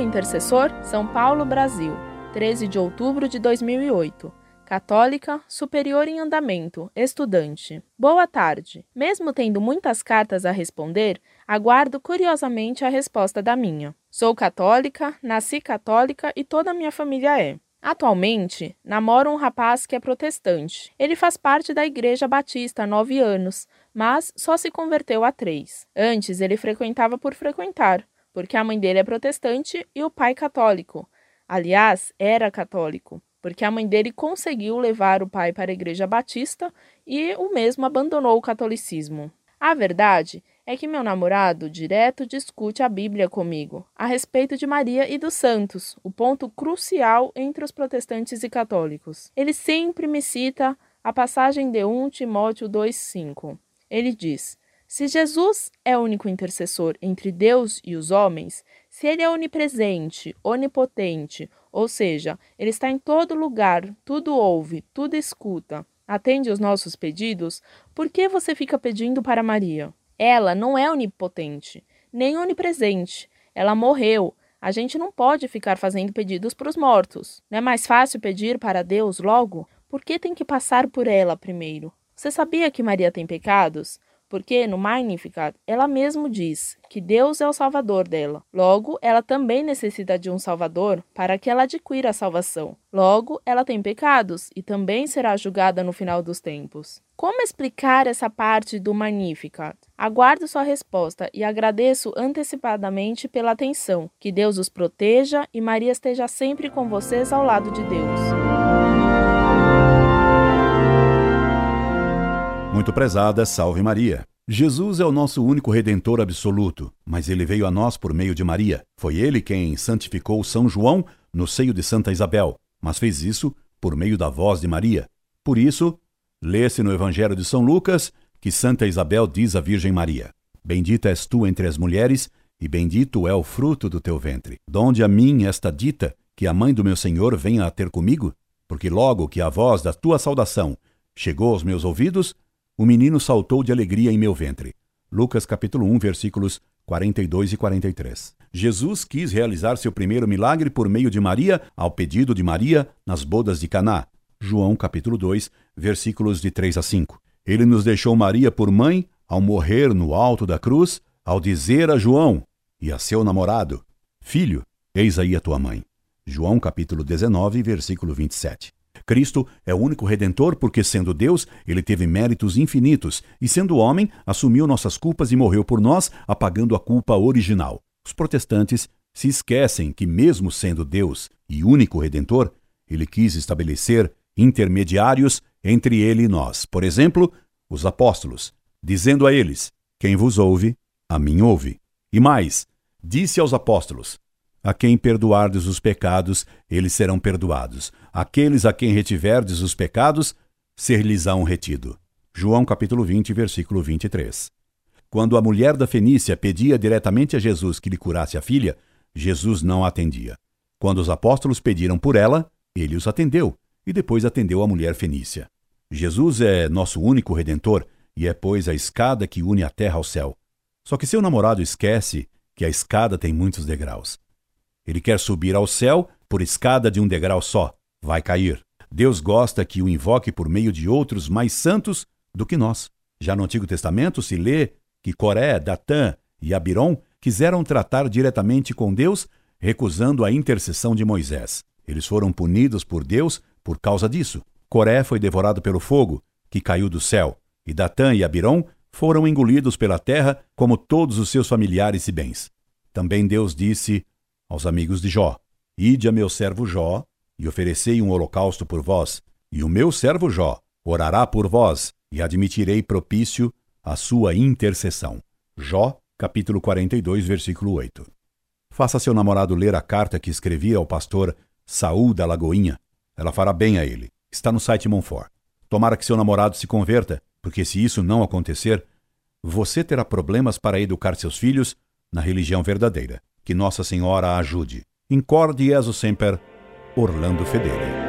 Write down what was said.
intercessor, São Paulo, Brasil, 13 de outubro de 2008. Católica, superior em andamento, estudante. Boa tarde. Mesmo tendo muitas cartas a responder, aguardo curiosamente a resposta da minha. Sou católica, nasci católica e toda a minha família é. Atualmente, namoro um rapaz que é protestante. Ele faz parte da Igreja Batista há nove anos, mas só se converteu há três. Antes, ele frequentava por frequentar, porque a mãe dele é protestante e o pai católico. Aliás, era católico, porque a mãe dele conseguiu levar o pai para a Igreja Batista e o mesmo abandonou o catolicismo. A verdade é que meu namorado direto discute a Bíblia comigo, a respeito de Maria e dos santos, o ponto crucial entre os protestantes e católicos. Ele sempre me cita a passagem de 1 Timóteo 2,5. Ele diz: Se Jesus é o único intercessor entre Deus e os homens, se ele é onipresente, onipotente, ou seja, ele está em todo lugar, tudo ouve, tudo escuta, atende os nossos pedidos, por que você fica pedindo para Maria? Ela não é onipotente, nem onipresente. Ela morreu. A gente não pode ficar fazendo pedidos para os mortos. Não é mais fácil pedir para Deus logo? Por que tem que passar por ela primeiro? Você sabia que Maria tem pecados? Porque no Magnificat ela mesmo diz que Deus é o salvador dela. Logo, ela também necessita de um salvador para que ela adquira a salvação. Logo, ela tem pecados e também será julgada no final dos tempos. Como explicar essa parte do Magnificat? Aguardo sua resposta e agradeço antecipadamente pela atenção. Que Deus os proteja e Maria esteja sempre com vocês ao lado de Deus. Muito prezada, salve Maria. Jesus é o nosso único redentor absoluto, mas ele veio a nós por meio de Maria. Foi ele quem santificou São João no seio de Santa Isabel, mas fez isso por meio da voz de Maria. Por isso, lê-se no Evangelho de São Lucas que Santa Isabel diz à Virgem Maria: Bendita és tu entre as mulheres, e bendito é o fruto do teu ventre. Donde a mim esta dita que a mãe do meu Senhor venha a ter comigo? Porque logo que a voz da tua saudação chegou aos meus ouvidos, o menino saltou de alegria em meu ventre. Lucas capítulo 1, versículos 42 e 43. Jesus quis realizar seu primeiro milagre por meio de Maria, ao pedido de Maria, nas bodas de Caná. João capítulo 2, versículos de 3 a 5. Ele nos deixou Maria por mãe ao morrer no alto da cruz, ao dizer a João e a seu namorado: Filho, eis aí a tua mãe. João capítulo 19, versículo 27. Cristo é o único redentor porque, sendo Deus, ele teve méritos infinitos e, sendo homem, assumiu nossas culpas e morreu por nós, apagando a culpa original. Os protestantes se esquecem que, mesmo sendo Deus e único redentor, ele quis estabelecer intermediários entre ele e nós. Por exemplo, os apóstolos, dizendo a eles: Quem vos ouve, a mim ouve. E mais, disse aos apóstolos: a quem perdoardes os pecados, eles serão perdoados. Aqueles a quem retiverdes os pecados, ser-lhes-ão retido. João capítulo 20, versículo 23. Quando a mulher da Fenícia pedia diretamente a Jesus que lhe curasse a filha, Jesus não a atendia. Quando os apóstolos pediram por ela, ele os atendeu e depois atendeu a mulher fenícia. Jesus é nosso único redentor e é, pois, a escada que une a terra ao céu. Só que seu namorado esquece que a escada tem muitos degraus. Ele quer subir ao céu por escada de um degrau só. Vai cair. Deus gosta que o invoque por meio de outros mais santos do que nós. Já no Antigo Testamento se lê que Coré, Datã e Abirom quiseram tratar diretamente com Deus, recusando a intercessão de Moisés. Eles foram punidos por Deus por causa disso. Coré foi devorado pelo fogo, que caiu do céu, e Datã e Abirom foram engolidos pela terra, como todos os seus familiares e bens. Também Deus disse aos amigos de Jó: Ide a meu servo Jó, e oferecei um holocausto por vós, e o meu servo Jó orará por vós, e admitirei propício a sua intercessão. Jó, capítulo 42, versículo 8. Faça seu namorado ler a carta que escrevi ao pastor Saul da Lagoinha. Ela fará bem a ele. Está no site Monfort. Tomara que seu namorado se converta, porque se isso não acontecer, você terá problemas para educar seus filhos na religião verdadeira. Que Nossa Senhora a ajude. Incorde Jesus Semper, Orlando Fedeli.